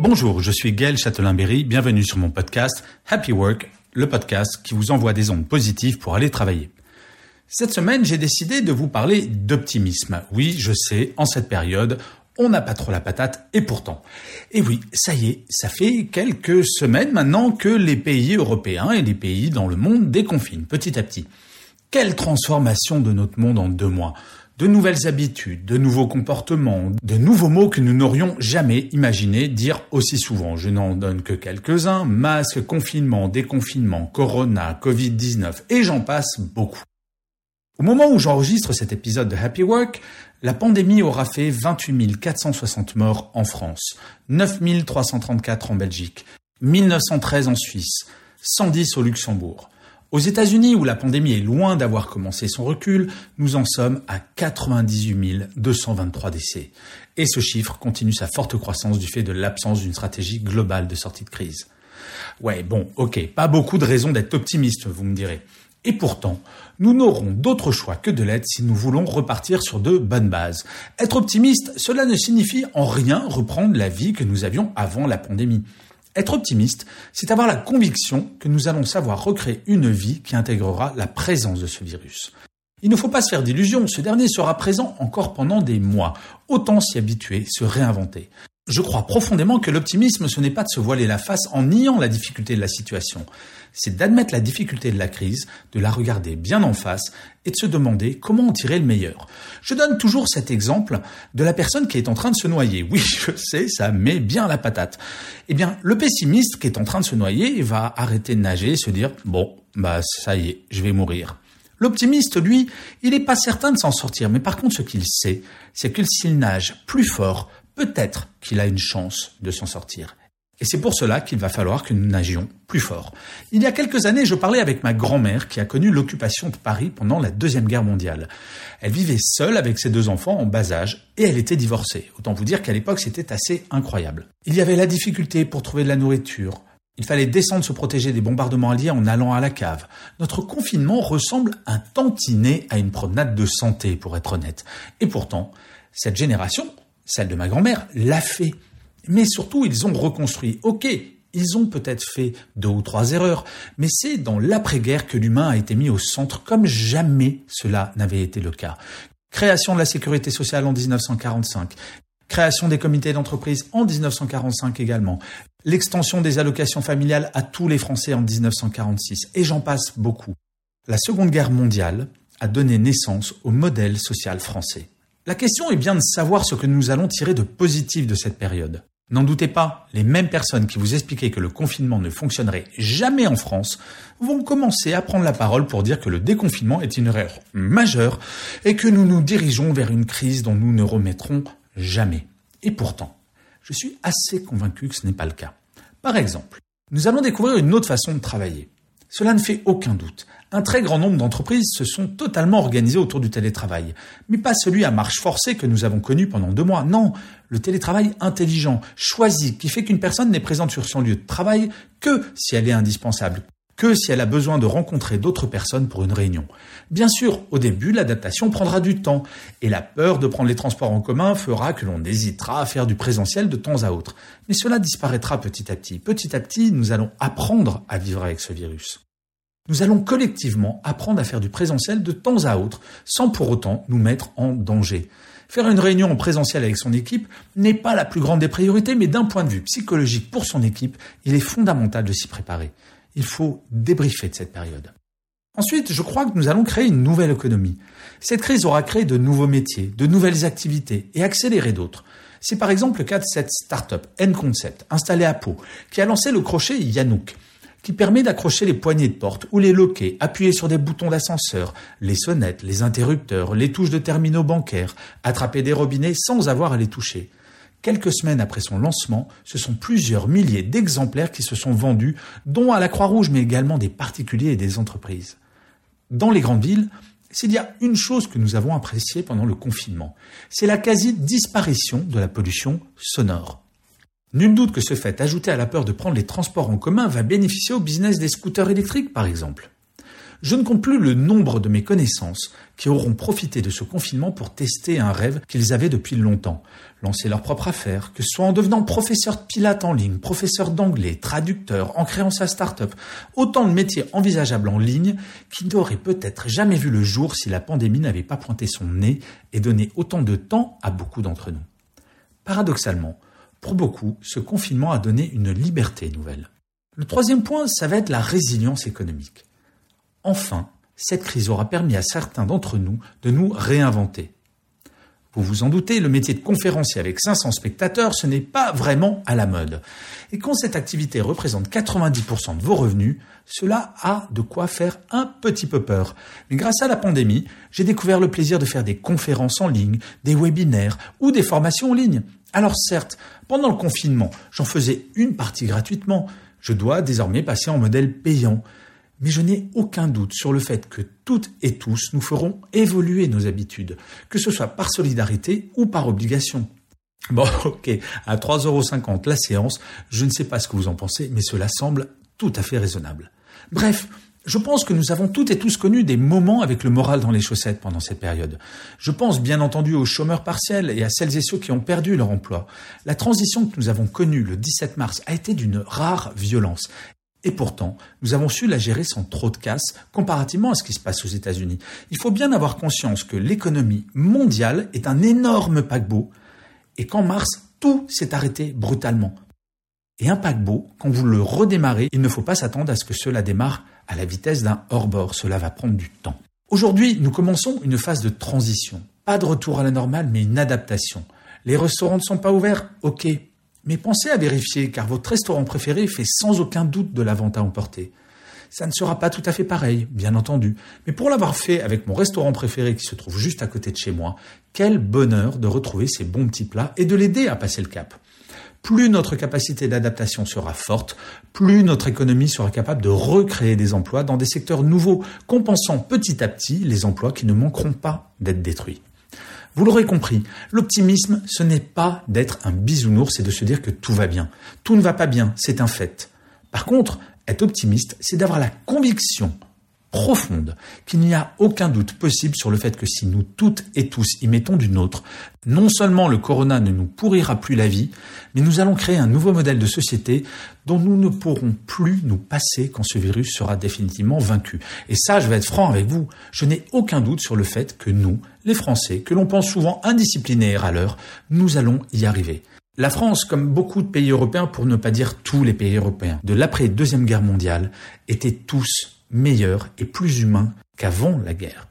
Bonjour, je suis Gaël Châtelain-Berry, bienvenue sur mon podcast Happy Work, le podcast qui vous envoie des ondes positives pour aller travailler. Cette semaine, j'ai décidé de vous parler d'optimisme. Oui, je sais, en cette période, on n'a pas trop la patate, et pourtant. Et oui, ça y est, ça fait quelques semaines maintenant que les pays européens et les pays dans le monde déconfinent petit à petit. Quelle transformation de notre monde en deux mois de nouvelles habitudes, de nouveaux comportements, de nouveaux mots que nous n'aurions jamais imaginé dire aussi souvent. Je n'en donne que quelques-uns. Masque, confinement, déconfinement, corona, Covid-19 et j'en passe beaucoup. Au moment où j'enregistre cet épisode de Happy Work, la pandémie aura fait 28 460 morts en France, 9 334 en Belgique, 1913 en Suisse, 110 au Luxembourg. Aux États-Unis, où la pandémie est loin d'avoir commencé son recul, nous en sommes à 98 223 décès. Et ce chiffre continue sa forte croissance du fait de l'absence d'une stratégie globale de sortie de crise. Ouais, bon, ok, pas beaucoup de raisons d'être optimiste, vous me direz. Et pourtant, nous n'aurons d'autre choix que de l'être si nous voulons repartir sur de bonnes bases. Être optimiste, cela ne signifie en rien reprendre la vie que nous avions avant la pandémie. Être optimiste, c'est avoir la conviction que nous allons savoir recréer une vie qui intégrera la présence de ce virus. Il ne faut pas se faire d'illusions, ce dernier sera présent encore pendant des mois. Autant s'y habituer, se réinventer. Je crois profondément que l'optimisme, ce n'est pas de se voiler la face en niant la difficulté de la situation. C'est d'admettre la difficulté de la crise, de la regarder bien en face et de se demander comment en tirer le meilleur. Je donne toujours cet exemple de la personne qui est en train de se noyer. Oui, je sais, ça met bien la patate. Eh bien, le pessimiste qui est en train de se noyer va arrêter de nager et se dire, bon, bah, ça y est, je vais mourir. L'optimiste, lui, il n'est pas certain de s'en sortir, mais par contre, ce qu'il sait, c'est que s'il nage plus fort, peut-être qu'il a une chance de s'en sortir. Et c'est pour cela qu'il va falloir que nous nagions plus fort. Il y a quelques années, je parlais avec ma grand-mère qui a connu l'occupation de Paris pendant la Deuxième Guerre mondiale. Elle vivait seule avec ses deux enfants en bas âge et elle était divorcée. Autant vous dire qu'à l'époque, c'était assez incroyable. Il y avait la difficulté pour trouver de la nourriture. Il fallait descendre se protéger des bombardements alliés en allant à la cave. Notre confinement ressemble un tantinet à une promenade de santé, pour être honnête. Et pourtant, cette génération celle de ma grand-mère, l'a fait. Mais surtout, ils ont reconstruit. Ok, ils ont peut-être fait deux ou trois erreurs, mais c'est dans l'après-guerre que l'humain a été mis au centre comme jamais cela n'avait été le cas. Création de la sécurité sociale en 1945, création des comités d'entreprise en 1945 également, l'extension des allocations familiales à tous les Français en 1946, et j'en passe beaucoup. La Seconde Guerre mondiale a donné naissance au modèle social français. La question est bien de savoir ce que nous allons tirer de positif de cette période. N'en doutez pas, les mêmes personnes qui vous expliquaient que le confinement ne fonctionnerait jamais en France vont commencer à prendre la parole pour dire que le déconfinement est une erreur majeure et que nous nous dirigeons vers une crise dont nous ne remettrons jamais. Et pourtant, je suis assez convaincu que ce n'est pas le cas. Par exemple, nous allons découvrir une autre façon de travailler. Cela ne fait aucun doute. Un très grand nombre d'entreprises se sont totalement organisées autour du télétravail. Mais pas celui à marche forcée que nous avons connu pendant deux mois. Non, le télétravail intelligent, choisi, qui fait qu'une personne n'est présente sur son lieu de travail que si elle est indispensable, que si elle a besoin de rencontrer d'autres personnes pour une réunion. Bien sûr, au début, l'adaptation prendra du temps, et la peur de prendre les transports en commun fera que l'on hésitera à faire du présentiel de temps à autre. Mais cela disparaîtra petit à petit. Petit à petit, nous allons apprendre à vivre avec ce virus. Nous allons collectivement apprendre à faire du présentiel de temps à autre, sans pour autant nous mettre en danger. Faire une réunion en présentiel avec son équipe n'est pas la plus grande des priorités, mais d'un point de vue psychologique pour son équipe, il est fondamental de s'y préparer il faut débriefer de cette période. Ensuite, je crois que nous allons créer une nouvelle économie. Cette crise aura créé de nouveaux métiers, de nouvelles activités et accéléré d'autres. C'est par exemple le cas de cette start-up N-Concept, installée à Pau, qui a lancé le crochet Yanouk. Qui permet d'accrocher les poignées de porte ou les loquets, appuyer sur des boutons d'ascenseur, les sonnettes, les interrupteurs, les touches de terminaux bancaires, attraper des robinets sans avoir à les toucher. Quelques semaines après son lancement, ce sont plusieurs milliers d'exemplaires qui se sont vendus, dont à la Croix-Rouge, mais également des particuliers et des entreprises. Dans les grandes villes, s'il y a une chose que nous avons appréciée pendant le confinement, c'est la quasi-disparition de la pollution sonore. Nul doute que ce fait, ajouté à la peur de prendre les transports en commun, va bénéficier au business des scooters électriques, par exemple. Je ne compte plus le nombre de mes connaissances qui auront profité de ce confinement pour tester un rêve qu'ils avaient depuis longtemps, lancer leur propre affaire, que ce soit en devenant professeur de pilates en ligne, professeur d'anglais, traducteur, en créant sa start-up, autant de métiers envisageables en ligne qui n'auraient peut-être jamais vu le jour si la pandémie n'avait pas pointé son nez et donné autant de temps à beaucoup d'entre nous. Paradoxalement, pour beaucoup, ce confinement a donné une liberté nouvelle. Le troisième point, ça va être la résilience économique. Enfin, cette crise aura permis à certains d'entre nous de nous réinventer. Vous vous en doutez, le métier de conférencier avec 500 spectateurs, ce n'est pas vraiment à la mode. Et quand cette activité représente 90% de vos revenus, cela a de quoi faire un petit peu peur. Mais grâce à la pandémie, j'ai découvert le plaisir de faire des conférences en ligne, des webinaires ou des formations en ligne. Alors certes, pendant le confinement, j'en faisais une partie gratuitement. Je dois désormais passer en modèle payant. Mais je n'ai aucun doute sur le fait que toutes et tous nous ferons évoluer nos habitudes, que ce soit par solidarité ou par obligation. Bon, ok, à 3,50€ la séance, je ne sais pas ce que vous en pensez, mais cela semble tout à fait raisonnable. Bref, je pense que nous avons toutes et tous connu des moments avec le moral dans les chaussettes pendant cette période. Je pense bien entendu aux chômeurs partiels et à celles et ceux qui ont perdu leur emploi. La transition que nous avons connue le 17 mars a été d'une rare violence et pourtant, nous avons su la gérer sans trop de casse comparativement à ce qui se passe aux États-Unis. Il faut bien avoir conscience que l'économie mondiale est un énorme paquebot et qu'en mars, tout s'est arrêté brutalement. Et un paquebot, quand vous le redémarrez, il ne faut pas s'attendre à ce que cela démarre à la vitesse d'un hors-bord. Cela va prendre du temps. Aujourd'hui, nous commençons une phase de transition. Pas de retour à la normale, mais une adaptation. Les restaurants ne sont pas ouverts? Ok, mais pensez à vérifier, car votre restaurant préféré fait sans aucun doute de la vente à emporter. Ça ne sera pas tout à fait pareil, bien entendu, mais pour l'avoir fait avec mon restaurant préféré qui se trouve juste à côté de chez moi, quel bonheur de retrouver ces bons petits plats et de l'aider à passer le cap. Plus notre capacité d'adaptation sera forte, plus notre économie sera capable de recréer des emplois dans des secteurs nouveaux, compensant petit à petit les emplois qui ne manqueront pas d'être détruits. Vous l'aurez compris, l'optimisme, ce n'est pas d'être un bisounours, c'est de se dire que tout va bien. Tout ne va pas bien, c'est un fait. Par contre, être optimiste, c'est d'avoir la conviction profonde qu'il n'y a aucun doute possible sur le fait que si nous toutes et tous y mettons du nôtre, non seulement le corona ne nous pourrira plus la vie, mais nous allons créer un nouveau modèle de société dont nous ne pourrons plus nous passer quand ce virus sera définitivement vaincu. Et ça, je vais être franc avec vous, je n'ai aucun doute sur le fait que nous, les Français, que l'on pense souvent indisciplinés et râleurs, nous allons y arriver. La France, comme beaucoup de pays européens, pour ne pas dire tous les pays européens, de l'après-deuxième guerre mondiale, étaient tous meilleur et plus humain qu'avant la guerre.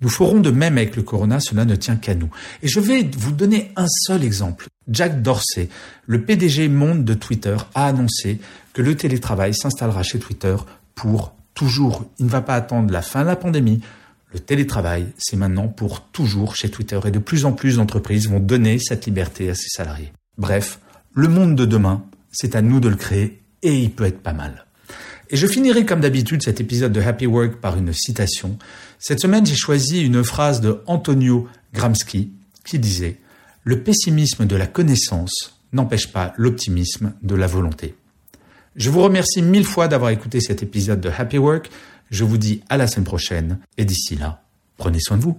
Nous ferons de même avec le corona, cela ne tient qu'à nous. Et je vais vous donner un seul exemple. Jack Dorsey, le PDG monde de Twitter, a annoncé que le télétravail s'installera chez Twitter pour toujours. Il ne va pas attendre la fin de la pandémie. Le télétravail, c'est maintenant pour toujours chez Twitter et de plus en plus d'entreprises vont donner cette liberté à ses salariés. Bref, le monde de demain, c'est à nous de le créer et il peut être pas mal. Et je finirai comme d'habitude cet épisode de Happy Work par une citation. Cette semaine, j'ai choisi une phrase de Antonio Gramsci qui disait Le pessimisme de la connaissance n'empêche pas l'optimisme de la volonté. Je vous remercie mille fois d'avoir écouté cet épisode de Happy Work. Je vous dis à la semaine prochaine et d'ici là, prenez soin de vous.